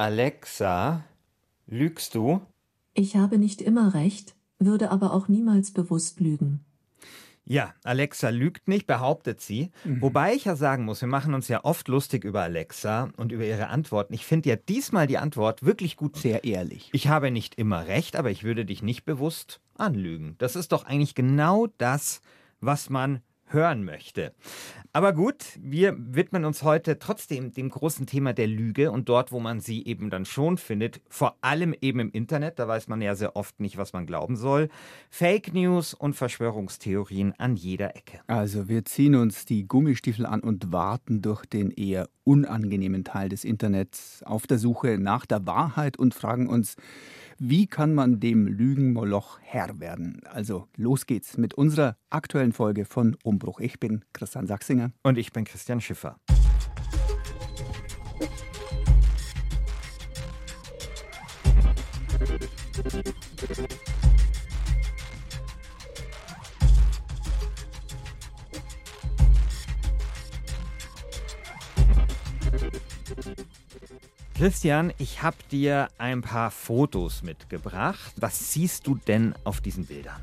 Alexa, lügst du? Ich habe nicht immer recht, würde aber auch niemals bewusst lügen. Ja, Alexa lügt nicht, behauptet sie. Mhm. Wobei ich ja sagen muss, wir machen uns ja oft lustig über Alexa und über ihre Antworten. Ich finde ja diesmal die Antwort wirklich gut. Sehr ehrlich. Ich habe nicht immer recht, aber ich würde dich nicht bewusst anlügen. Das ist doch eigentlich genau das, was man hören möchte. Aber gut, wir widmen uns heute trotzdem dem großen Thema der Lüge und dort, wo man sie eben dann schon findet, vor allem eben im Internet, da weiß man ja sehr oft nicht, was man glauben soll. Fake News und Verschwörungstheorien an jeder Ecke. Also wir ziehen uns die Gummistiefel an und warten durch den eher unangenehmen Teil des Internets auf der Suche nach der Wahrheit und fragen uns, wie kann man dem Lügenmoloch Herr werden? Also los geht's mit unserer aktuellen Folge von Umbruch. Ich bin Christian Sachsinger. Und ich bin Christian Schiffer. Christian, ich habe dir ein paar Fotos mitgebracht. Was siehst du denn auf diesen Bildern?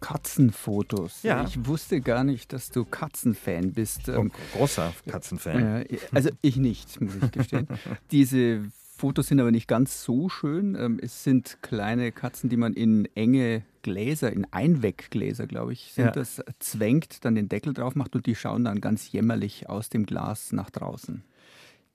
Katzenfotos. Ja. Ich wusste gar nicht, dass du Katzenfan bist. Oh, großer Katzenfan. also ich nicht, muss ich gestehen. Diese Fotos sind aber nicht ganz so schön. Ähm, es sind kleine Katzen, die man in enge Gläser, in Einweggläser, glaube ich, sind ja. das, zwängt, dann den Deckel drauf macht und die schauen dann ganz jämmerlich aus dem Glas nach draußen.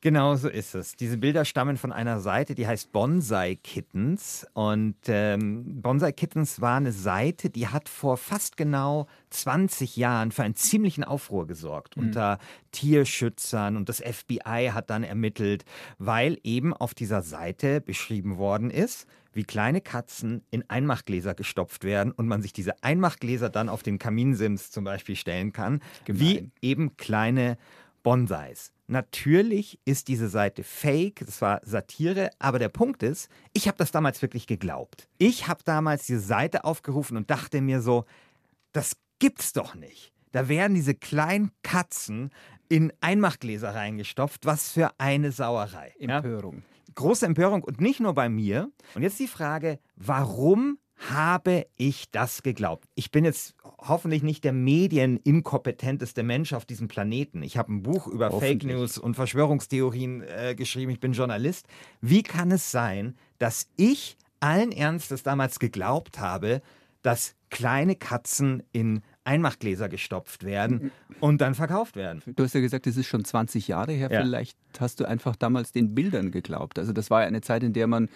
Genau so ist es. Diese Bilder stammen von einer Seite, die heißt Bonsai Kittens. Und ähm, Bonsai Kittens war eine Seite, die hat vor fast genau 20 Jahren für einen ziemlichen Aufruhr gesorgt mhm. unter Tierschützern. Und das FBI hat dann ermittelt, weil eben auf dieser Seite beschrieben worden ist, wie kleine Katzen in Einmachgläser gestopft werden und man sich diese Einmachgläser dann auf den Kaminsims zum Beispiel stellen kann, Gemein. wie eben kleine Bonsais. Natürlich ist diese Seite fake, das war Satire, aber der Punkt ist, ich habe das damals wirklich geglaubt. Ich habe damals diese Seite aufgerufen und dachte mir so, das gibt's doch nicht. Da werden diese kleinen Katzen in Einmachgläser reingestopft. Was für eine Sauerei. Empörung. Ja? Große Empörung und nicht nur bei mir. Und jetzt die Frage, warum habe ich das geglaubt? Ich bin jetzt hoffentlich nicht der medieninkompetenteste Mensch auf diesem Planeten. Ich habe ein Buch über Fake News und Verschwörungstheorien äh, geschrieben. Ich bin Journalist. Wie kann es sein, dass ich allen Ernstes damals geglaubt habe, dass kleine Katzen in Einmachgläser gestopft werden und dann verkauft werden. Du hast ja gesagt, es ist schon 20 Jahre her. Ja. Vielleicht hast du einfach damals den Bildern geglaubt. Also das war ja eine Zeit, in der man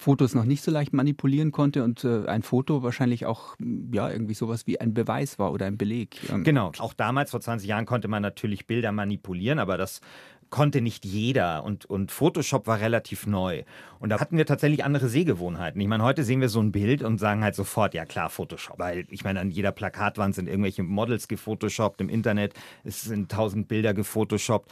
Fotos noch nicht so leicht manipulieren konnte und äh, ein Foto wahrscheinlich auch ja irgendwie sowas wie ein Beweis war oder ein Beleg. Ähm, genau, auch damals vor 20 Jahren konnte man natürlich Bilder manipulieren, aber das konnte nicht jeder und, und Photoshop war relativ neu. Und da hatten wir tatsächlich andere Sehgewohnheiten. Ich meine, heute sehen wir so ein Bild und sagen halt sofort, ja klar, Photoshop. Weil ich meine, an jeder Plakatwand sind irgendwelche Models gefotoshoppt, im Internet es sind tausend Bilder gefotoshoppt.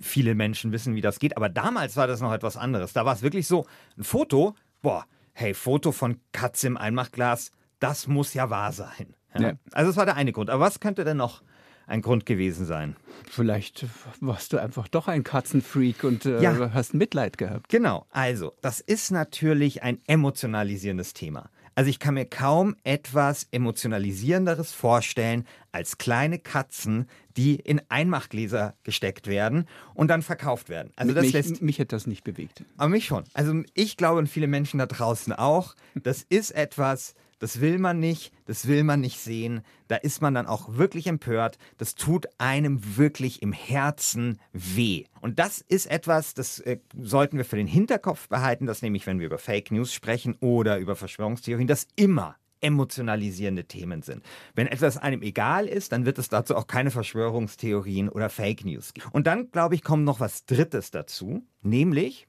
Viele Menschen wissen, wie das geht. Aber damals war das noch etwas anderes. Da war es wirklich so, ein Foto boah, hey, Foto von Katze im Einmachglas, das muss ja wahr sein. Ja? Ja. Also das war der eine Grund. Aber was könnte denn noch ein Grund gewesen sein? Vielleicht warst du einfach doch ein Katzenfreak und äh, ja. hast Mitleid gehabt. Genau. Also, das ist natürlich ein emotionalisierendes Thema. Also ich kann mir kaum etwas emotionalisierenderes vorstellen als kleine Katzen, die in Einmachgläser gesteckt werden und dann verkauft werden. Also das mich, lässt mich hat das nicht bewegt. Aber mich schon. Also ich glaube und viele Menschen da draußen auch. Das ist etwas, das will man nicht, das will man nicht sehen. Da ist man dann auch wirklich empört. Das tut einem wirklich im Herzen weh. Und das ist etwas, das äh, sollten wir für den Hinterkopf behalten, dass nämlich, wenn wir über Fake News sprechen oder über Verschwörungstheorien, das immer emotionalisierende Themen sind. Wenn etwas einem egal ist, dann wird es dazu auch keine Verschwörungstheorien oder Fake News geben. Und dann, glaube ich, kommt noch was Drittes dazu, nämlich,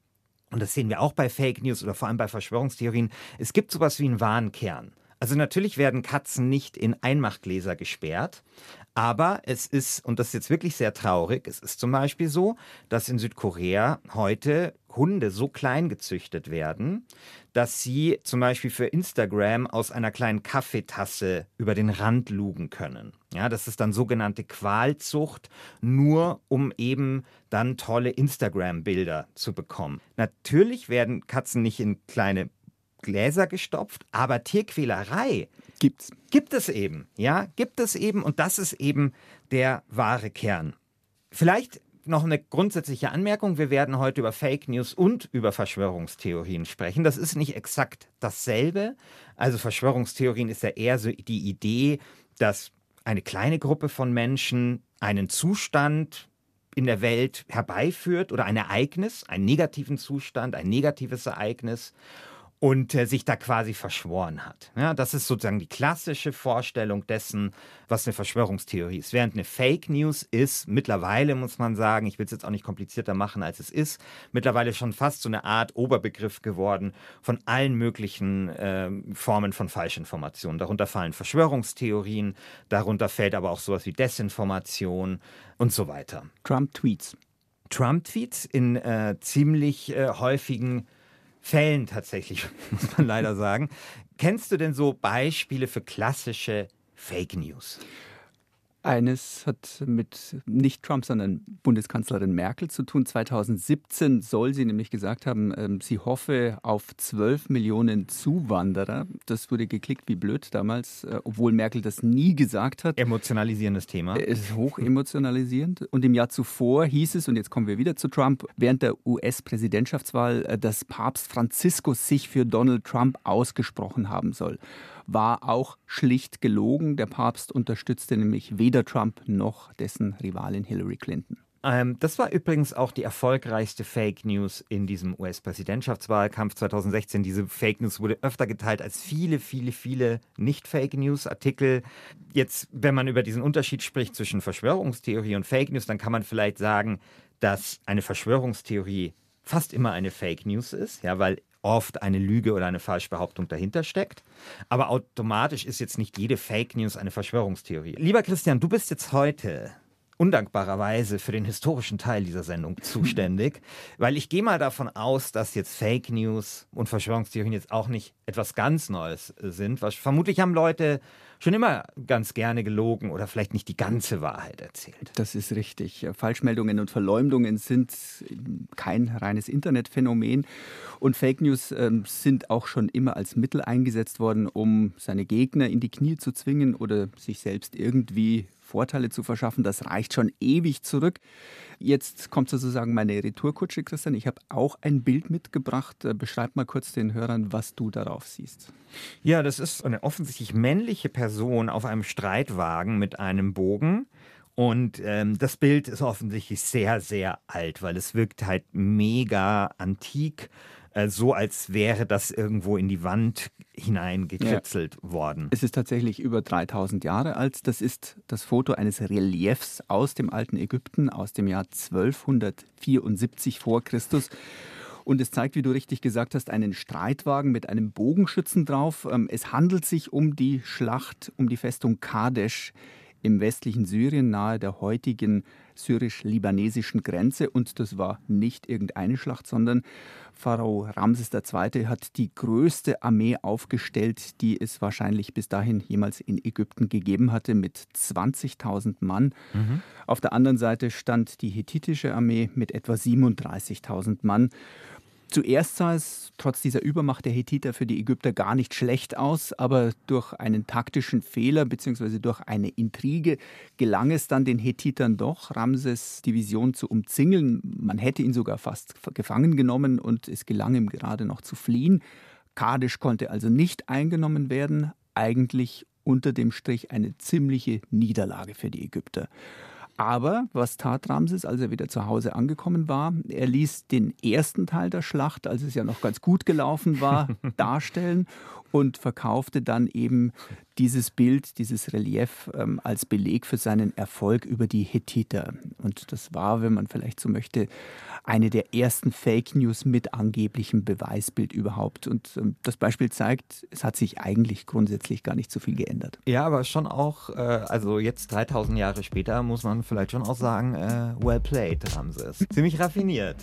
und das sehen wir auch bei Fake News oder vor allem bei Verschwörungstheorien, es gibt sowas wie einen wahren Kern. Also natürlich werden Katzen nicht in Einmachgläser gesperrt, aber es ist, und das ist jetzt wirklich sehr traurig, es ist zum Beispiel so, dass in Südkorea heute Hunde so klein gezüchtet werden, dass sie zum Beispiel für Instagram aus einer kleinen Kaffeetasse über den Rand lugen können. Ja, das ist dann sogenannte Qualzucht, nur um eben dann tolle Instagram-Bilder zu bekommen. Natürlich werden Katzen nicht in kleine Gläser gestopft, aber Tierquälerei gibt's. Gibt es eben, ja, gibt es eben und das ist eben der wahre Kern. Vielleicht noch eine grundsätzliche Anmerkung. Wir werden heute über Fake News und über Verschwörungstheorien sprechen. Das ist nicht exakt dasselbe. Also Verschwörungstheorien ist ja eher so die Idee, dass eine kleine Gruppe von Menschen einen Zustand in der Welt herbeiführt oder ein Ereignis, einen negativen Zustand, ein negatives Ereignis und äh, sich da quasi verschworen hat. Ja, das ist sozusagen die klassische Vorstellung dessen, was eine Verschwörungstheorie ist. Während eine Fake News ist, mittlerweile muss man sagen, ich will es jetzt auch nicht komplizierter machen, als es ist, mittlerweile schon fast so eine Art Oberbegriff geworden von allen möglichen äh, Formen von Falschinformationen. Darunter fallen Verschwörungstheorien, darunter fällt aber auch sowas wie Desinformation und so weiter. Trump-Tweets. Trump-Tweets in äh, ziemlich äh, häufigen Fällen tatsächlich, muss man leider sagen. Kennst du denn so Beispiele für klassische Fake News? Eines hat mit nicht Trump, sondern Bundeskanzlerin Merkel zu tun. 2017 soll sie nämlich gesagt haben, ähm, sie hoffe auf 12 Millionen Zuwanderer. Das wurde geklickt wie blöd damals, äh, obwohl Merkel das nie gesagt hat. Emotionalisierendes Thema. Es ist hoch emotionalisierend. Und im Jahr zuvor hieß es, und jetzt kommen wir wieder zu Trump, während der US-Präsidentschaftswahl, äh, dass Papst Franziskus sich für Donald Trump ausgesprochen haben soll war auch schlicht gelogen. Der Papst unterstützte nämlich weder Trump noch dessen Rivalin Hillary Clinton. Ähm, das war übrigens auch die erfolgreichste Fake News in diesem US-Präsidentschaftswahlkampf 2016. Diese Fake News wurde öfter geteilt als viele, viele, viele Nicht-Fake News-Artikel. Jetzt, wenn man über diesen Unterschied spricht zwischen Verschwörungstheorie und Fake News, dann kann man vielleicht sagen, dass eine Verschwörungstheorie fast immer eine Fake News ist, ja, weil oft eine Lüge oder eine Falschbehauptung dahinter steckt. Aber automatisch ist jetzt nicht jede Fake News eine Verschwörungstheorie. Lieber Christian, du bist jetzt heute undankbarerweise für den historischen Teil dieser Sendung zuständig, weil ich gehe mal davon aus, dass jetzt Fake News und Verschwörungstheorien jetzt auch nicht etwas ganz Neues sind. Was, vermutlich haben Leute schon immer ganz gerne gelogen oder vielleicht nicht die ganze Wahrheit erzählt. Das ist richtig. Falschmeldungen und Verleumdungen sind kein reines Internetphänomen und Fake News äh, sind auch schon immer als Mittel eingesetzt worden, um seine Gegner in die Knie zu zwingen oder sich selbst irgendwie Vorteile zu verschaffen. Das reicht schon ewig zurück. Jetzt kommt sozusagen meine Retourkutsche, Christian. Ich habe auch ein Bild mitgebracht. Äh, beschreib mal kurz den Hörern, was du darauf siehst. Ja, das ist eine offensichtlich männliche Person auf einem Streitwagen mit einem Bogen. Und ähm, das Bild ist offensichtlich sehr, sehr alt, weil es wirkt halt mega antik äh, so als wäre das irgendwo in die Wand hineingekritzelt ja. worden. Es ist tatsächlich über 3000 Jahre alt. Das ist das Foto eines Reliefs aus dem alten Ägypten aus dem Jahr 1274 vor Christus. Und es zeigt, wie du richtig gesagt hast, einen Streitwagen mit einem Bogenschützen drauf. Ähm, es handelt sich um die Schlacht um die Festung Kadesh im westlichen Syrien nahe der heutigen syrisch-libanesischen Grenze. Und das war nicht irgendeine Schlacht, sondern Pharao Ramses II. hat die größte Armee aufgestellt, die es wahrscheinlich bis dahin jemals in Ägypten gegeben hatte, mit 20.000 Mann. Mhm. Auf der anderen Seite stand die hethitische Armee mit etwa 37.000 Mann. Zuerst sah es trotz dieser Übermacht der Hethiter für die Ägypter gar nicht schlecht aus, aber durch einen taktischen Fehler bzw. durch eine Intrige gelang es dann den Hethitern doch, Ramses Division zu umzingeln. Man hätte ihn sogar fast gefangen genommen und es gelang ihm gerade noch zu fliehen. Kadesh konnte also nicht eingenommen werden, eigentlich unter dem Strich eine ziemliche Niederlage für die Ägypter. Aber was tat Ramses, als er wieder zu Hause angekommen war? Er ließ den ersten Teil der Schlacht, als es ja noch ganz gut gelaufen war, darstellen und verkaufte dann eben dieses Bild, dieses Relief ähm, als Beleg für seinen Erfolg über die Hethiter. Und das war, wenn man vielleicht so möchte, eine der ersten Fake News mit angeblichem Beweisbild überhaupt. Und ähm, das Beispiel zeigt, es hat sich eigentlich grundsätzlich gar nicht so viel geändert. Ja, aber schon auch, äh, also jetzt 3000 Jahre später muss man vielleicht schon auch sagen, äh, well played haben sie es. Ziemlich raffiniert.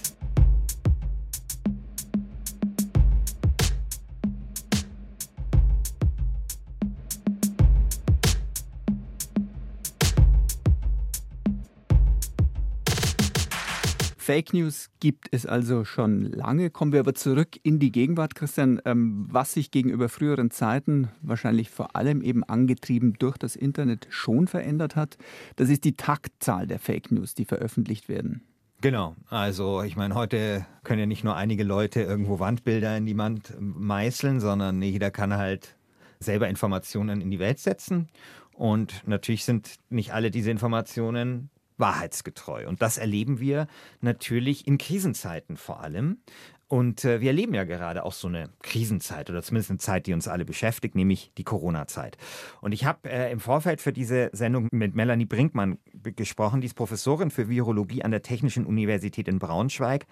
Fake News gibt es also schon lange. Kommen wir aber zurück in die Gegenwart, Christian. Ähm, was sich gegenüber früheren Zeiten, wahrscheinlich vor allem eben angetrieben durch das Internet, schon verändert hat, das ist die Taktzahl der Fake News, die veröffentlicht werden. Genau, also ich meine, heute können ja nicht nur einige Leute irgendwo Wandbilder in die Wand meißeln, sondern jeder kann halt selber Informationen in die Welt setzen. Und natürlich sind nicht alle diese Informationen wahrheitsgetreu. Und das erleben wir natürlich in Krisenzeiten vor allem. Und äh, wir erleben ja gerade auch so eine Krisenzeit oder zumindest eine Zeit, die uns alle beschäftigt, nämlich die Corona-Zeit. Und ich habe äh, im Vorfeld für diese Sendung mit Melanie Brinkmann gesprochen, die ist Professorin für Virologie an der Technischen Universität in Braunschweig.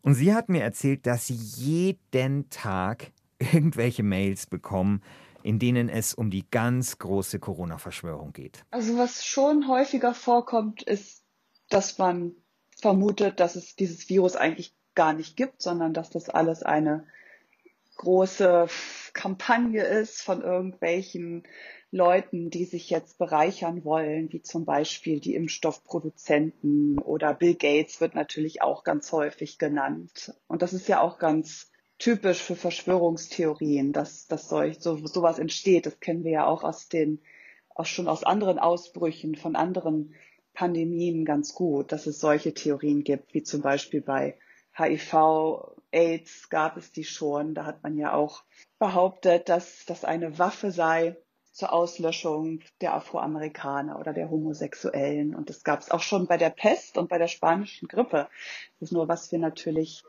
Und sie hat mir erzählt, dass sie jeden Tag irgendwelche Mails bekommen, in denen es um die ganz große Corona-Verschwörung geht? Also was schon häufiger vorkommt, ist, dass man vermutet, dass es dieses Virus eigentlich gar nicht gibt, sondern dass das alles eine große Kampagne ist von irgendwelchen Leuten, die sich jetzt bereichern wollen, wie zum Beispiel die Impfstoffproduzenten oder Bill Gates wird natürlich auch ganz häufig genannt. Und das ist ja auch ganz typisch für Verschwörungstheorien, dass, dass solch, so, sowas entsteht. Das kennen wir ja auch aus den, auch schon aus anderen Ausbrüchen von anderen Pandemien ganz gut, dass es solche Theorien gibt, wie zum Beispiel bei HIV, AIDS gab es die schon. Da hat man ja auch behauptet, dass das eine Waffe sei zur Auslöschung der Afroamerikaner oder der Homosexuellen. Und das gab es auch schon bei der Pest und bei der spanischen Grippe. Das ist nur, was wir natürlich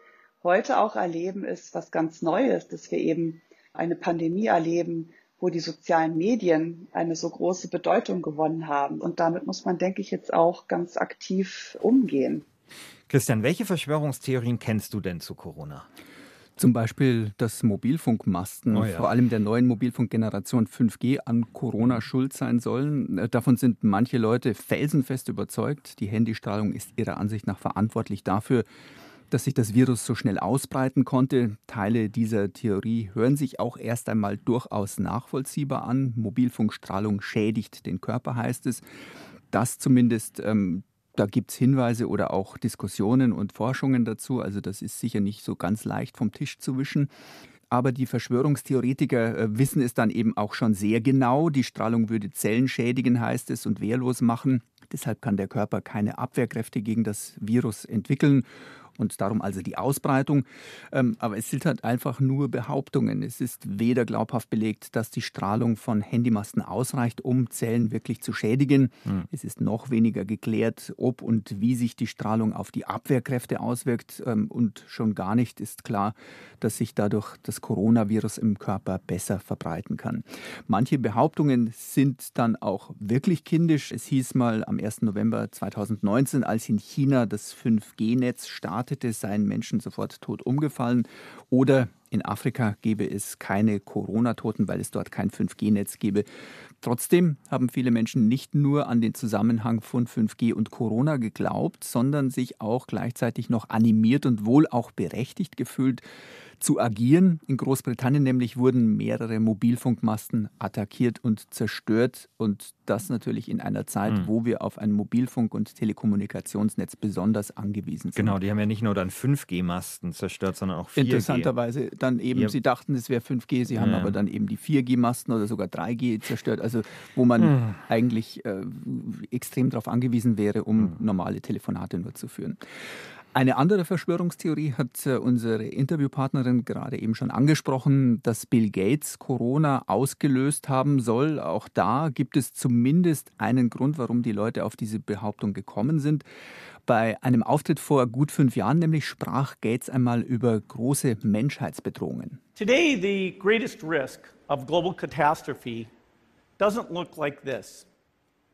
heute auch erleben, ist was ganz Neues, dass wir eben eine Pandemie erleben, wo die sozialen Medien eine so große Bedeutung gewonnen haben. Und damit muss man, denke ich, jetzt auch ganz aktiv umgehen. Christian, welche Verschwörungstheorien kennst du denn zu Corona? Zum Beispiel, dass Mobilfunkmasten, oh ja. vor allem der neuen Mobilfunkgeneration 5G, an Corona schuld sein sollen. Davon sind manche Leute felsenfest überzeugt. Die Handystrahlung ist ihrer Ansicht nach verantwortlich dafür, dass sich das Virus so schnell ausbreiten konnte. Teile dieser Theorie hören sich auch erst einmal durchaus nachvollziehbar an. Mobilfunkstrahlung schädigt den Körper, heißt es. Das zumindest, ähm, da gibt es Hinweise oder auch Diskussionen und Forschungen dazu. Also das ist sicher nicht so ganz leicht vom Tisch zu wischen. Aber die Verschwörungstheoretiker äh, wissen es dann eben auch schon sehr genau. Die Strahlung würde Zellen schädigen, heißt es, und wehrlos machen. Deshalb kann der Körper keine Abwehrkräfte gegen das Virus entwickeln und darum also die Ausbreitung. Ähm, aber es sind halt einfach nur Behauptungen. Es ist weder glaubhaft belegt, dass die Strahlung von Handymasten ausreicht, um Zellen wirklich zu schädigen. Mhm. Es ist noch weniger geklärt, ob und wie sich die Strahlung auf die Abwehrkräfte auswirkt. Ähm, und schon gar nicht ist klar, dass sich dadurch das Coronavirus im Körper besser verbreiten kann. Manche Behauptungen sind dann auch wirklich kindisch. Es hieß mal am 1. November 2019, als in China das 5G-Netz startete, startete, seien Menschen sofort tot umgefallen. Oder in Afrika gäbe es keine Corona-Toten, weil es dort kein 5G-Netz gäbe. Trotzdem haben viele Menschen nicht nur an den Zusammenhang von 5G und Corona geglaubt, sondern sich auch gleichzeitig noch animiert und wohl auch berechtigt gefühlt, zu agieren. In Großbritannien nämlich wurden mehrere Mobilfunkmasten attackiert und zerstört und das natürlich in einer Zeit, mhm. wo wir auf ein Mobilfunk- und Telekommunikationsnetz besonders angewiesen sind. Genau, die haben ja nicht nur dann 5G-Masten zerstört, sondern auch 4G. Interessanterweise dann eben, ja. sie dachten, es wäre 5G, sie haben ja. aber dann eben die 4G-Masten oder sogar 3G zerstört, also wo man mhm. eigentlich äh, extrem darauf angewiesen wäre, um mhm. normale Telefonate nur zu führen. Eine andere Verschwörungstheorie hat äh, unsere Interviewpartnerin gerade eben schon angesprochen, dass Bill Gates Corona ausgelöst haben soll. Auch da gibt es zumindest einen Grund, warum die Leute auf diese Behauptung gekommen sind. Bei einem Auftritt vor gut fünf Jahren nämlich sprach Gates einmal über große Menschheitsbedrohungen. Today the greatest risk of global catastrophe doesn't look like this.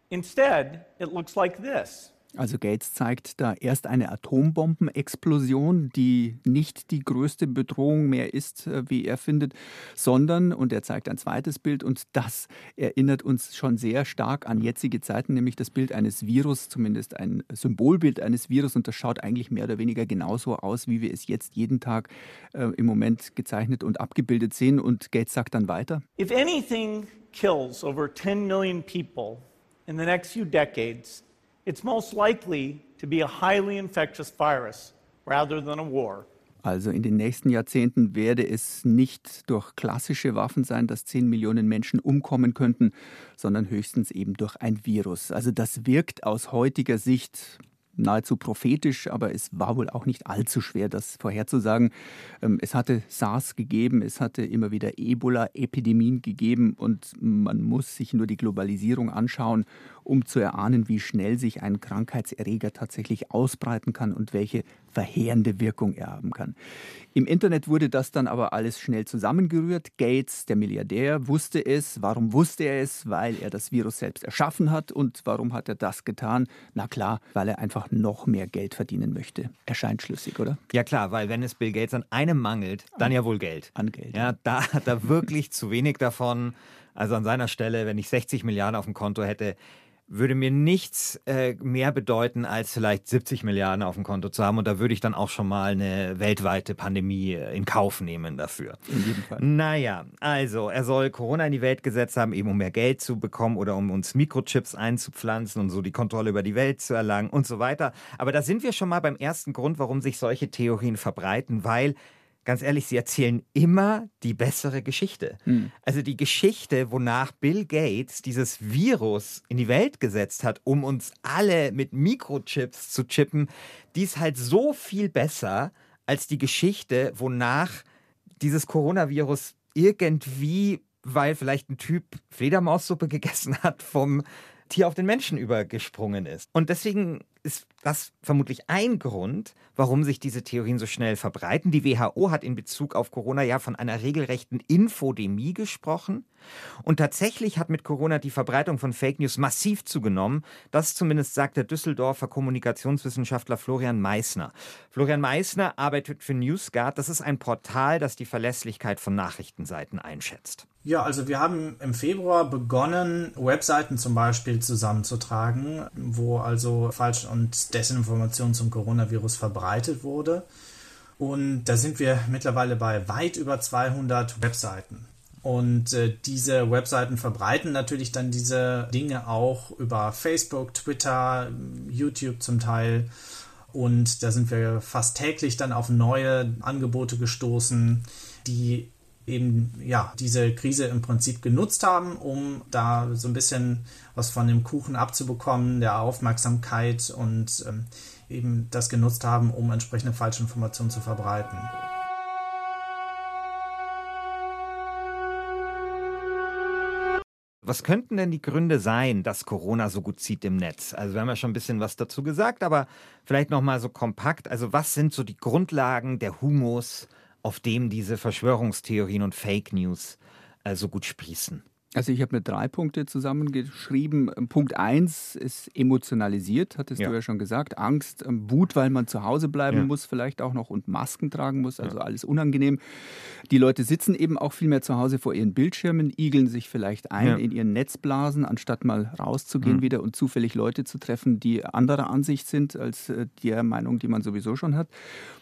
Instead, it looks like this. Also Gates zeigt da erst eine Atombombenexplosion, die nicht die größte Bedrohung mehr ist, äh, wie er findet, sondern, und er zeigt ein zweites Bild, und das erinnert uns schon sehr stark an jetzige Zeiten, nämlich das Bild eines Virus, zumindest ein Symbolbild eines Virus, und das schaut eigentlich mehr oder weniger genauso aus, wie wir es jetzt jeden Tag äh, im Moment gezeichnet und abgebildet sehen. Und Gates sagt dann weiter. If anything kills over 10 million people in the next few decades, it's most likely to be a highly infectious virus rather than a war. Also in den nächsten Jahrzehnten werde es nicht durch klassische Waffen sein, dass 10 Millionen Menschen umkommen könnten, sondern höchstens eben durch ein Virus. Also das wirkt aus heutiger Sicht nahezu prophetisch, aber es war wohl auch nicht allzu schwer, das vorherzusagen. Ähm, es hatte SARS gegeben, es hatte immer wieder Ebola-Epidemien gegeben und man muss sich nur die Globalisierung anschauen, um zu erahnen, wie schnell sich ein Krankheitserreger tatsächlich ausbreiten kann und welche verheerende Wirkung er haben kann. Im Internet wurde das dann aber alles schnell zusammengerührt. Gates, der Milliardär, wusste es. Warum wusste er es? Weil er das Virus selbst erschaffen hat. Und warum hat er das getan? Na klar, weil er einfach noch mehr Geld verdienen möchte. Erscheint schlüssig, oder? Ja klar, weil wenn es Bill Gates an einem mangelt, dann ja wohl Geld. An Geld. Ja, da hat er wirklich zu wenig davon. Also an seiner Stelle, wenn ich 60 Milliarden auf dem Konto hätte, würde mir nichts äh, mehr bedeuten, als vielleicht 70 Milliarden auf dem Konto zu haben. Und da würde ich dann auch schon mal eine weltweite Pandemie äh, in Kauf nehmen dafür. In jedem Fall. Naja, also er soll Corona in die Welt gesetzt haben, eben um mehr Geld zu bekommen oder um uns Mikrochips einzupflanzen und so die Kontrolle über die Welt zu erlangen und so weiter. Aber da sind wir schon mal beim ersten Grund, warum sich solche Theorien verbreiten, weil ganz ehrlich, sie erzählen immer die bessere Geschichte. Hm. Also die Geschichte, wonach Bill Gates dieses Virus in die Welt gesetzt hat, um uns alle mit Mikrochips zu chippen, die ist halt so viel besser als die Geschichte, wonach dieses Coronavirus irgendwie, weil vielleicht ein Typ Fledermaussuppe gegessen hat, vom Tier auf den Menschen übergesprungen ist. Und deswegen ist das vermutlich ein Grund, warum sich diese Theorien so schnell verbreiten. Die WHO hat in Bezug auf Corona ja von einer regelrechten Infodemie gesprochen. Und tatsächlich hat mit Corona die Verbreitung von Fake News massiv zugenommen. Das zumindest sagt der Düsseldorfer Kommunikationswissenschaftler Florian Meissner. Florian Meissner arbeitet für NewsGuard. Das ist ein Portal, das die Verlässlichkeit von Nachrichtenseiten einschätzt. Ja, also wir haben im Februar begonnen, Webseiten zum Beispiel zusammenzutragen, wo also Falsch- und Desinformation zum Coronavirus verbreitet wurde. Und da sind wir mittlerweile bei weit über 200 Webseiten. Und äh, diese Webseiten verbreiten natürlich dann diese Dinge auch über Facebook, Twitter, YouTube zum Teil. Und da sind wir fast täglich dann auf neue Angebote gestoßen, die eben ja diese Krise im Prinzip genutzt haben, um da so ein bisschen was von dem Kuchen abzubekommen, der Aufmerksamkeit und ähm, eben das genutzt haben, um entsprechende Falschinformationen zu verbreiten. Was könnten denn die Gründe sein, dass Corona so gut zieht im Netz? Also wir haben ja schon ein bisschen was dazu gesagt, aber vielleicht noch mal so kompakt. Also was sind so die Grundlagen der Humus, auf dem diese Verschwörungstheorien und Fake News äh, so gut sprießen? Also ich habe mir drei Punkte zusammengeschrieben. Punkt eins ist emotionalisiert, hattest Ja. du ja schon gesagt. Angst, ähm, Wut, weil man zu Hause bleiben Ja. muss, vielleicht auch noch und Masken tragen muss, also alles unangenehm. Die Leute sitzen eben auch viel mehr zu Hause vor ihren Bildschirmen, igeln sich vielleicht ein Ja. in ihren Netzblasen, anstatt mal rauszugehen Mhm. wieder und zufällig Leute zu treffen, die anderer Ansicht sind als äh, der Meinung, die man sowieso schon hat.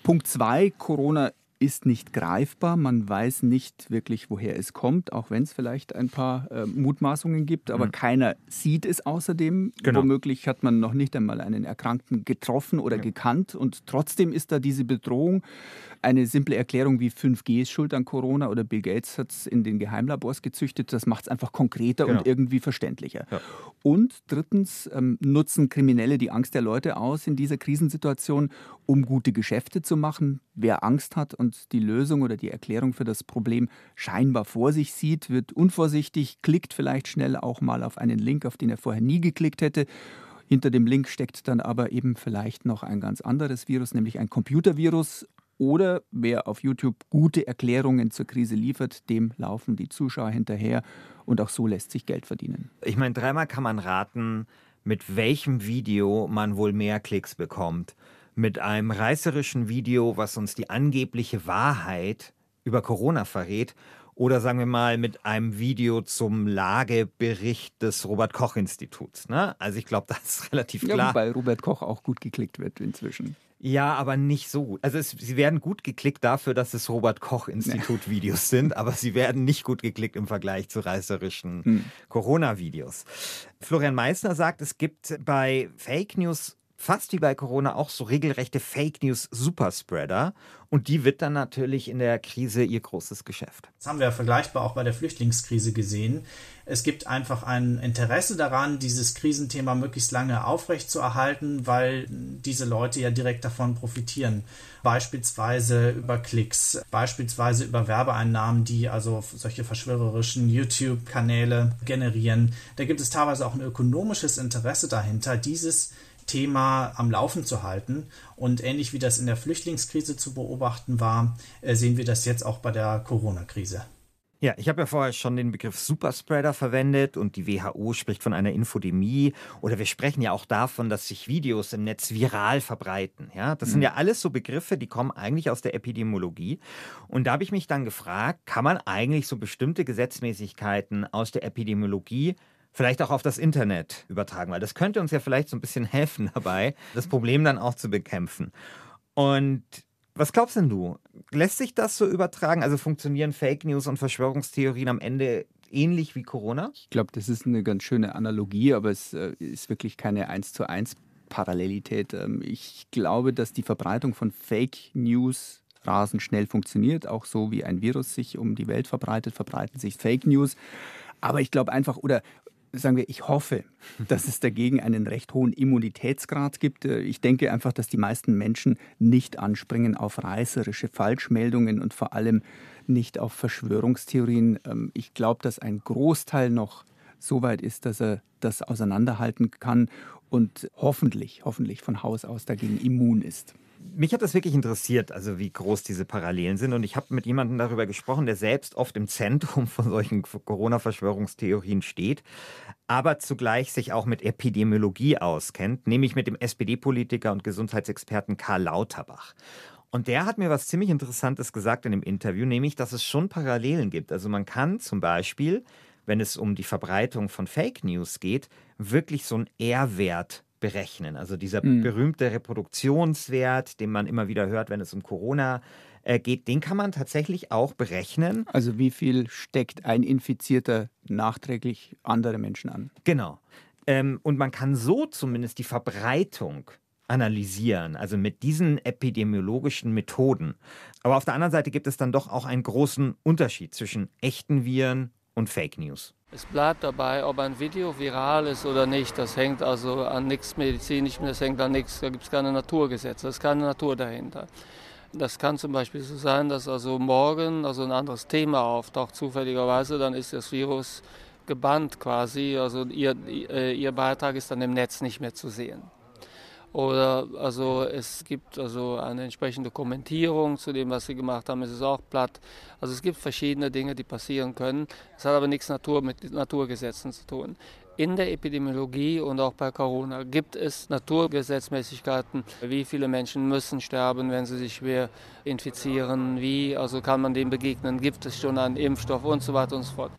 Punkt zwei, Corona ist nicht greifbar. Man weiß nicht wirklich, woher es kommt, auch wenn es vielleicht ein paar äh, Mutmaßungen gibt. Aber keiner sieht es außerdem. Genau. Womöglich hat man noch nicht einmal einen Erkrankten getroffen oder gekannt. Und trotzdem ist da diese Bedrohung. Eine simple Erklärung wie 5G ist schuld an Corona oder Bill Gates hat es in den Geheimlabors gezüchtet. Das macht es einfach konkreter Genau. und irgendwie verständlicher. Ja. Und drittens ähm, nutzen Kriminelle die Angst der Leute aus in dieser Krisensituation, um gute Geschäfte zu machen. Wer Angst hat und die Lösung oder die Erklärung für das Problem scheinbar vor sich sieht, wird unvorsichtig, klickt vielleicht schnell auch mal auf einen Link, auf den er vorher nie geklickt hätte. Hinter dem Link steckt dann aber eben vielleicht noch ein ganz anderes Virus, nämlich ein Computervirus. Oder wer auf YouTube gute Erklärungen zur Krise liefert, dem laufen die Zuschauer hinterher und auch so lässt sich Geld verdienen. Ich meine, dreimal kann man raten, mit welchem Video man wohl mehr Klicks bekommt. Mit einem reißerischen Video, was uns die angebliche Wahrheit über Corona verrät, oder sagen wir mal mit einem Video zum Lagebericht des Robert Koch Instituts. Ne? Also ich glaube, das ist relativ klar. Ja, Robert Koch auch gut geklickt wird inzwischen. Ja, aber nicht so gut. Also es, sie werden gut geklickt dafür, dass es Robert Koch Institut Videos sind, aber sie werden nicht gut geklickt im Vergleich zu reißerischen hm. Corona-Videos. Florian Meissner sagt, es gibt bei Fake News fast wie bei Corona auch so regelrechte Fake News Superspreader. Und die wird dann natürlich in der Krise ihr großes Geschäft. Das haben wir ja vergleichbar auch bei der Flüchtlingskrise gesehen. Es gibt einfach ein Interesse daran, dieses Krisenthema möglichst lange aufrechtzuerhalten, weil diese Leute ja direkt davon profitieren. Beispielsweise über Klicks, beispielsweise über Werbeeinnahmen, die also solche verschwörerischen YouTube-Kanäle generieren. Da gibt es teilweise auch ein ökonomisches Interesse dahinter, dieses Thema am Laufen zu halten. Und ähnlich wie das in der Flüchtlingskrise zu beobachten war, äh, sehen wir das jetzt auch bei der Corona-Krise. Ja, ich habe ja vorher schon den Begriff Superspreader verwendet und die WHO spricht von einer Infodemie oder wir sprechen ja auch davon, dass sich Videos im Netz viral verbreiten. Ja, das mhm. sind ja alles so Begriffe, die kommen eigentlich aus der Epidemiologie. Und da habe ich mich dann gefragt, kann man eigentlich so bestimmte Gesetzmäßigkeiten aus der Epidemiologie vielleicht auch auf das Internet übertragen, weil das könnte uns ja vielleicht so ein bisschen helfen dabei, das Problem dann auch zu bekämpfen. Und was glaubst denn du? Lässt sich das so übertragen? Also funktionieren Fake News und Verschwörungstheorien am Ende ähnlich wie Corona? Ich glaube, das ist eine ganz schöne Analogie, aber es äh, ist wirklich keine eins zu eins Parallelität. Ähm, ich glaube, dass die Verbreitung von Fake News rasend schnell funktioniert, auch so wie ein Virus sich um die Welt verbreitet, verbreiten sich Fake News. Aber ich glaube einfach, oder sagen wir, ich hoffe, dass es dagegen einen recht hohen Immunitätsgrad gibt. Äh, ich denke einfach, dass die meisten Menschen nicht anspringen auf reißerische Falschmeldungen und vor allem nicht auf Verschwörungstheorien. Ähm, ich glaube, dass ein Großteil noch so weit ist, dass er das auseinanderhalten kann und hoffentlich, hoffentlich von Haus aus dagegen immun ist mich hat das wirklich interessiert, also wie groß diese Parallelen sind. Und ich habe mit jemandem darüber gesprochen, der selbst oft im Zentrum von solchen Corona-Verschwörungstheorien steht, aber zugleich sich auch mit Epidemiologie auskennt, nämlich mit dem SPD-Politiker und Gesundheitsexperten Karl Lauterbach. Und der hat mir was ziemlich Interessantes gesagt in dem Interview, nämlich, dass es schon Parallelen gibt. Also man kann zum Beispiel, wenn es um die Verbreitung von Fake News geht, wirklich so einen R-Wert berechnen. Also dieser mhm. berühmte Reproduktionswert, den man immer wieder hört, wenn es um Corona äh, geht, den kann man tatsächlich auch berechnen. Also wie viel steckt ein Infizierter nachträglich andere Menschen an? Genau. Ähm, und man kann so zumindest die Verbreitung analysieren, also mit diesen epidemiologischen Methoden. Aber auf der anderen Seite gibt es dann doch auch einen großen Unterschied zwischen echten Viren und Fake News. Es bleibt dabei, ob ein Video viral ist oder nicht. Das hängt also an nichts Medizinischem, das hängt an nichts, da gibt es keine Naturgesetze, da ist keine Natur dahinter. Das kann zum Beispiel so sein, dass also morgen also ein anderes Thema auftaucht, zufälligerweise, dann ist das Virus gebannt quasi, also ihr, äh, ihr Beitrag ist dann im Netz nicht mehr zu sehen. Oder also es gibt also eine entsprechende Kommentierung zu dem, was sie gemacht haben. Es ist auch platt. Also es gibt verschiedene Dinge, die passieren können. Es hat aber nichts Natur mit Naturgesetzen zu tun. In der Epidemiologie und auch bei Corona gibt es Naturgesetzmäßigkeiten. Wie viele Menschen müssen sterben, wenn sie sich schwer infizieren? Wie also kann man dem begegnen? Gibt es schon einen Impfstoff und so weiter und so fort?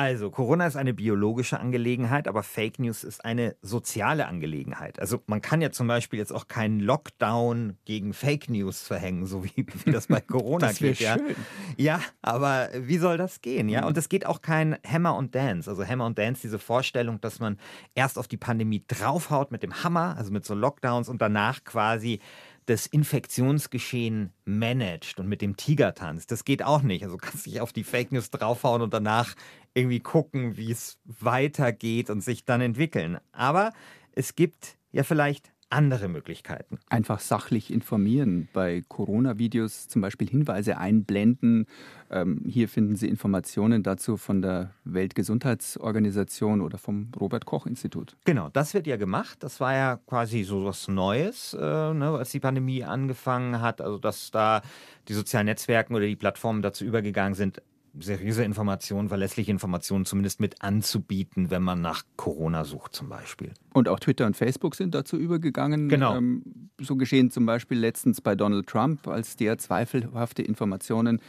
Also, Corona ist eine biologische Angelegenheit, aber Fake News ist eine soziale Angelegenheit. Also, man kann ja zum Beispiel jetzt auch keinen Lockdown gegen Fake News verhängen, so wie, wie das bei Corona das geht. Ja. Schön. ja, aber wie soll das gehen? Ja, mhm. und es geht auch kein Hammer und Dance. Also, Hammer und Dance, diese Vorstellung, dass man erst auf die Pandemie draufhaut mit dem Hammer, also mit so Lockdowns und danach quasi das Infektionsgeschehen managt und mit dem Tigertanz. Das geht auch nicht. Also kannst dich auf die Fake News draufhauen und danach irgendwie gucken, wie es weitergeht und sich dann entwickeln. Aber es gibt ja vielleicht andere Möglichkeiten. Einfach sachlich informieren, bei Corona-Videos zum Beispiel Hinweise einblenden. Ähm, hier finden Sie Informationen dazu von der Weltgesundheitsorganisation oder vom Robert Koch-Institut. Genau, das wird ja gemacht. Das war ja quasi so was Neues, äh, ne, als die Pandemie angefangen hat. Also, dass da die sozialen Netzwerke oder die Plattformen dazu übergegangen sind, seriöse Informationen, verlässliche Informationen zumindest mit anzubieten, wenn man nach Corona sucht zum Beispiel. Und auch Twitter und Facebook sind dazu übergegangen. Genau. Ähm, so geschehen zum Beispiel letztens bei Donald Trump, als der zweifelhafte Informationen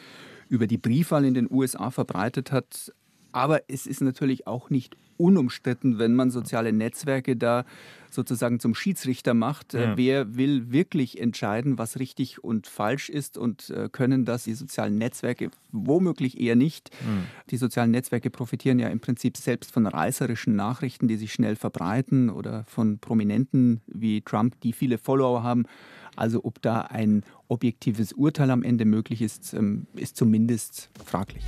über die Briefwahl in den USA verbreitet hat. Aber es ist natürlich auch nicht unumstritten, wenn man soziale Netzwerke da sozusagen zum Schiedsrichter macht. Äh, ja. Wer will wirklich entscheiden, was richtig und falsch ist und äh, können das die sozialen Netzwerke womöglich eher nicht. Mhm. Die sozialen Netzwerke profitieren ja im Prinzip selbst von reißerischen Nachrichten, die sich schnell verbreiten oder von Prominenten wie Trump, die viele Follower haben. Also ob da ein objektives Urteil am Ende möglich ist, ähm, ist zumindest fraglich.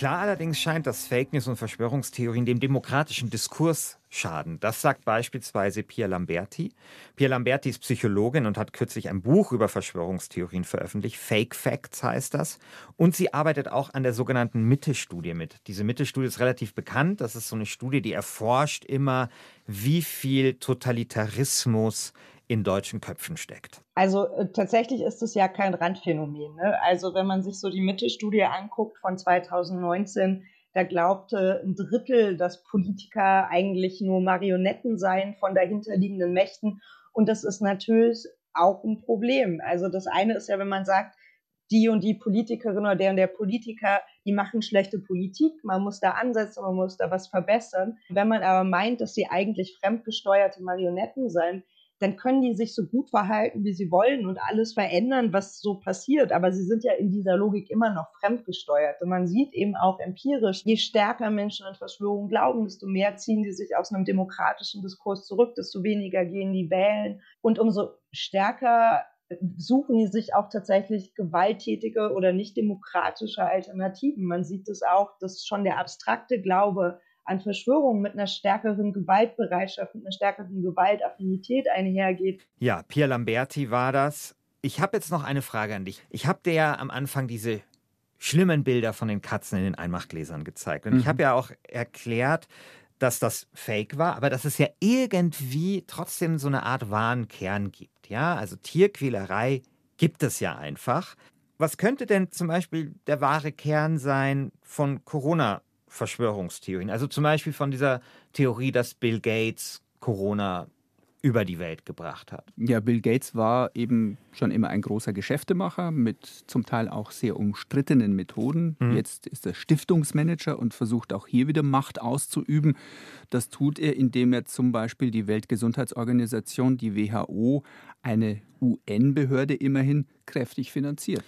Klar allerdings scheint, dass Fake News und Verschwörungstheorien dem demokratischen Diskurs schaden. Das sagt beispielsweise Pia Lamberti. Pia Lamberti ist Psychologin und hat kürzlich ein Buch über Verschwörungstheorien veröffentlicht. Fake Facts heißt das. Und sie arbeitet auch an der sogenannten Mitte-Studie mit. Diese Mitte-Studie ist relativ bekannt. Das ist so eine Studie, die erforscht immer, wie viel Totalitarismus in deutschen Köpfen steckt. Also äh, tatsächlich ist es ja kein Randphänomen. Ne? Also wenn man sich so die Mitte-Studie anguckt von 2019, da glaubte ein Drittel, dass Politiker eigentlich nur Marionetten seien von dahinterliegenden Mächten. Und das ist natürlich auch ein Problem. Also das eine ist ja, wenn man sagt, die und die Politikerin oder der und der Politiker, die machen schlechte Politik, man muss da ansetzen, man muss da was verbessern. Wenn man aber meint, dass sie eigentlich fremdgesteuerte Marionetten seien, dann können die sich so gut verhalten, wie sie wollen und alles verändern, was so passiert. Aber sie sind ja in dieser Logik immer noch fremdgesteuert. Und man sieht eben auch empirisch, je stärker Menschen an Verschwörungen glauben, desto mehr ziehen die sich aus einem demokratischen Diskurs zurück, desto weniger gehen die wählen. Und umso stärker suchen die sich auch tatsächlich gewalttätige oder nicht demokratische Alternativen. Man sieht es auch, dass schon der abstrakte Glaube an Verschwörungen mit einer stärkeren Gewaltbereitschaft, mit einer stärkeren Gewaltaffinität einhergeht. Ja, Pierre Lamberti war das. Ich habe jetzt noch eine Frage an dich. Ich habe dir ja am Anfang diese schlimmen Bilder von den Katzen in den Einmachgläsern gezeigt. Und mhm. ich habe ja auch erklärt, dass das Fake war, aber dass es ja irgendwie trotzdem so eine Art wahren Kern gibt. Ja, also Tierquälerei gibt es ja einfach. Was könnte denn zum Beispiel der wahre Kern sein von Corona Verschwörungstheorien. Also zum Beispiel von dieser Theorie, dass Bill Gates Corona über die Welt gebracht hat. Ja, Bill Gates war eben schon immer ein großer Geschäftemacher mit zum Teil auch sehr umstrittenen Methoden. Mhm. Jetzt ist er Stiftungsmanager und versucht auch hier wieder Macht auszuüben. Das tut er, indem er zum Beispiel die Weltgesundheitsorganisation, die WHO, eine UN-Behörde immerhin, kräftig finanziert.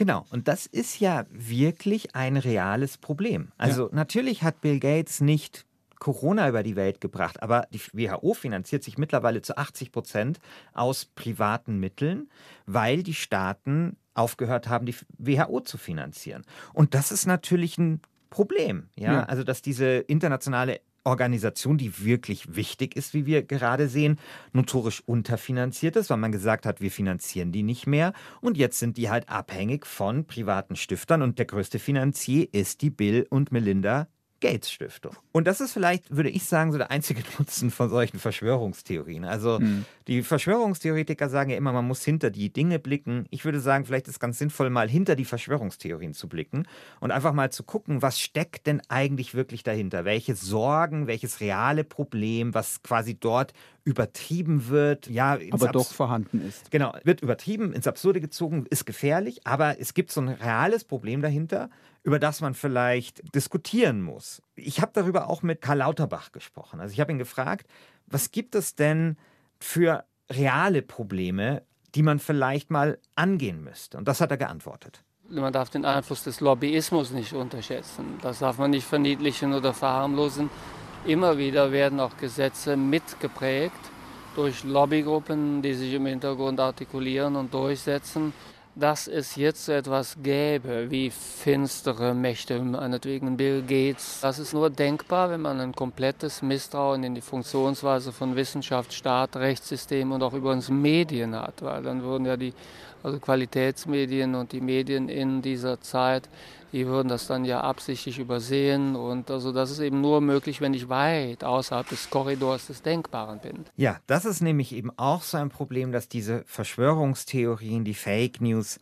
Genau, und das ist ja wirklich ein reales Problem. Also ja. natürlich hat Bill Gates nicht Corona über die Welt gebracht, aber die WHO finanziert sich mittlerweile zu 80 Prozent aus privaten Mitteln, weil die Staaten aufgehört haben, die WHO zu finanzieren. Und das ist natürlich ein Problem, ja? ja. Also, dass diese internationale Organisation, die wirklich wichtig ist, wie wir gerade sehen, notorisch unterfinanziert ist, weil man gesagt hat, wir finanzieren die nicht mehr. Und jetzt sind die halt abhängig von privaten Stiftern und der größte Finanzier ist die Bill und Melinda Gates Stiftung. Und das ist vielleicht, würde ich sagen, so der einzige Nutzen von solchen Verschwörungstheorien. Also hm. die Verschwörungstheoretiker sagen ja immer, man muss hinter die Dinge blicken. Ich würde sagen, vielleicht ist es ganz sinnvoll, mal hinter die Verschwörungstheorien zu blicken und einfach mal zu gucken, was steckt denn eigentlich wirklich dahinter? Welche Sorgen, welches reale Problem, was quasi dort übertrieben wird, ja, aber doch vorhanden ist. Genau, wird übertrieben, ins Absurde gezogen, ist gefährlich, aber es gibt so ein reales Problem dahinter, über das man vielleicht diskutieren muss. Ich habe darüber auch mit Karl Lauterbach gesprochen. Also ich habe ihn gefragt, was gibt es denn für reale Probleme, die man vielleicht mal angehen müsste? Und das hat er geantwortet. Man darf den Einfluss des Lobbyismus nicht unterschätzen. Das darf man nicht verniedlichen oder verharmlosen. Immer wieder werden auch Gesetze mitgeprägt durch Lobbygruppen, die sich im Hintergrund artikulieren und durchsetzen. Dass es jetzt etwas gäbe wie finstere Mächte, meinetwegen Bill Gates. Das ist nur denkbar, wenn man ein komplettes Misstrauen in die Funktionsweise von Wissenschaft, Staat, Rechtssystem und auch über uns Medien hat, weil dann würden ja die also Qualitätsmedien und die Medien in dieser Zeit, die würden das dann ja absichtlich übersehen. Und also das ist eben nur möglich, wenn ich weit außerhalb des Korridors des Denkbaren bin. Ja, das ist nämlich eben auch so ein Problem, dass diese Verschwörungstheorien, die Fake News,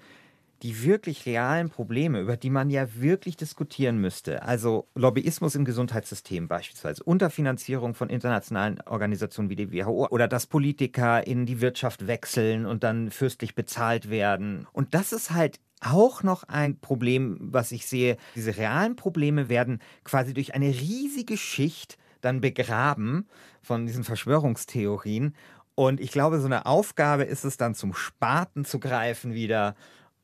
die wirklich realen Probleme, über die man ja wirklich diskutieren müsste, also Lobbyismus im Gesundheitssystem beispielsweise, Unterfinanzierung von internationalen Organisationen wie die WHO oder dass Politiker in die Wirtschaft wechseln und dann fürstlich bezahlt werden. Und das ist halt auch noch ein Problem, was ich sehe. Diese realen Probleme werden quasi durch eine riesige Schicht dann begraben von diesen Verschwörungstheorien. Und ich glaube, so eine Aufgabe ist es dann zum Spaten zu greifen wieder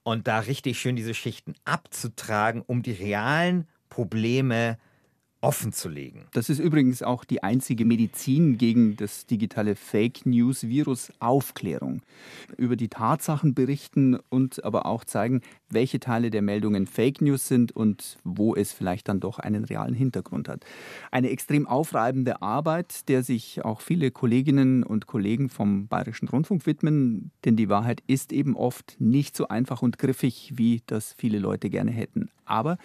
und da richtig schön diese Schichten abzutragen, um die realen Probleme zu legen. Das ist übrigens auch die einzige Medizin gegen das digitale Fake News Virus Aufklärung. Über die Tatsachen berichten und aber auch zeigen, welche Teile der Meldungen Fake News sind und wo es vielleicht dann doch einen realen Hintergrund hat. Eine extrem aufreibende Arbeit, der sich auch viele Kolleginnen und Kollegen vom Bayerischen Rundfunk widmen, denn die Wahrheit ist eben oft nicht so einfach und griffig, wie das viele Leute gerne hätten. Aber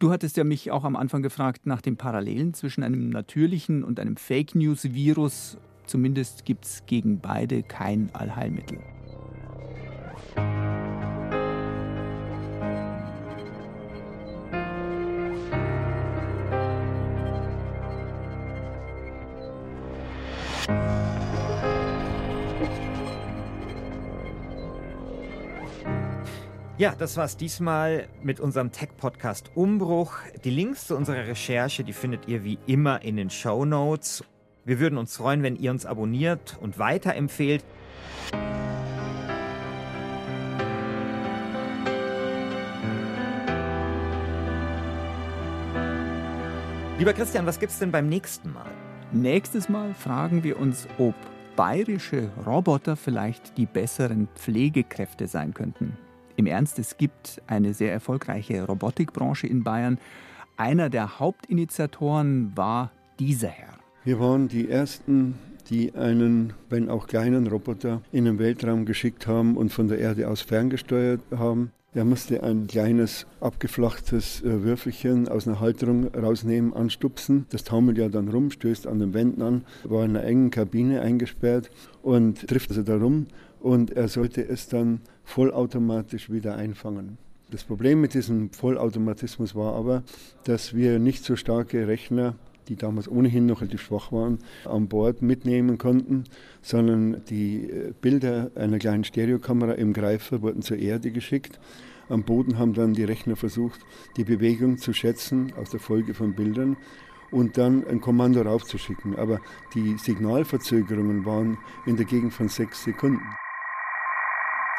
Du hattest ja mich auch am Anfang gefragt nach den Parallelen zwischen einem natürlichen und einem Fake News-Virus. Zumindest gibt es gegen beide kein Allheilmittel. Ja, das war's diesmal mit unserem Tech-Podcast Umbruch. Die Links zu unserer Recherche, die findet ihr wie immer in den Show Notes. Wir würden uns freuen, wenn ihr uns abonniert und weiterempfehlt. Lieber Christian, was gibt's denn beim nächsten Mal? Nächstes Mal fragen wir uns, ob bayerische Roboter vielleicht die besseren Pflegekräfte sein könnten. Im Ernst, es gibt eine sehr erfolgreiche Robotikbranche in Bayern. Einer der Hauptinitiatoren war dieser Herr. Wir waren die Ersten, die einen, wenn auch kleinen Roboter in den Weltraum geschickt haben und von der Erde aus ferngesteuert haben. Er musste ein kleines, abgeflachtes äh, Würfelchen aus einer Halterung rausnehmen, anstupsen. Das taumelt ja dann rum, stößt an den Wänden an, war in einer engen Kabine eingesperrt und trifft also da rum und er sollte es dann vollautomatisch wieder einfangen. Das Problem mit diesem Vollautomatismus war aber, dass wir nicht so starke Rechner, die damals ohnehin noch relativ schwach waren, an Bord mitnehmen konnten, sondern die äh, Bilder einer kleinen Stereokamera im Greifer wurden zur Erde geschickt. Am Boden haben dann die Rechner versucht, die Bewegung zu schätzen aus der Folge von Bildern und dann ein Kommando raufzuschicken. Aber die Signalverzögerungen waren in der Gegend von sechs Sekunden.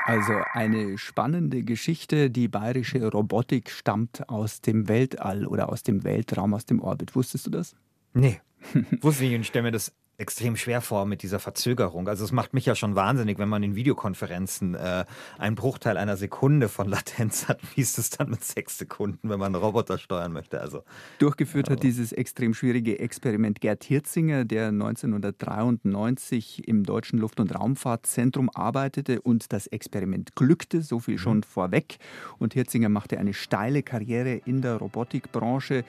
Also eine spannende Geschichte. Die bayerische Robotik stammt aus dem Weltall oder aus dem Weltraum, aus dem Orbit. Wusstest du das? Nee, wusste ich und ich stelle mir das extrem schwer vor mit dieser Verzögerung. Also es macht mich ja schon wahnsinnig, wenn man in Videokonferenzen äh, einen Bruchteil einer Sekunde von Latenz hat. Wie ist es dann mit sechs Sekunden, wenn man einen Roboter steuern möchte? Also Durchgeführt hat dieses extrem schwierige Experiment Gerd Hirzinger, der 1993 im Deutschen Luft- und Raumfahrtzentrum arbeitete und das Experiment glückte, so viel schon mhm. vorweg. Und Hirzinger machte eine steile Karriere in der Robotikbranche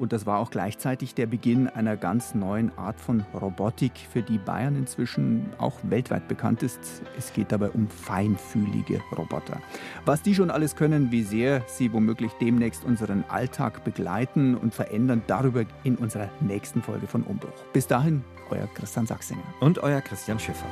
und das war auch gleichzeitig der Beginn einer ganz neuen Art von Robotik, für die Bayern inzwischen auch weltweit bekannt ist. Es geht dabei um feinfühlige Roboter. Was die schon alles können, wie sehr sie womöglich demnächst unseren Alltag begleiten und verändern, darüber in unserer nächsten Folge von Umbruch. Bis dahin, euer Christian Sachsinger. Und euer Christian Schiffer.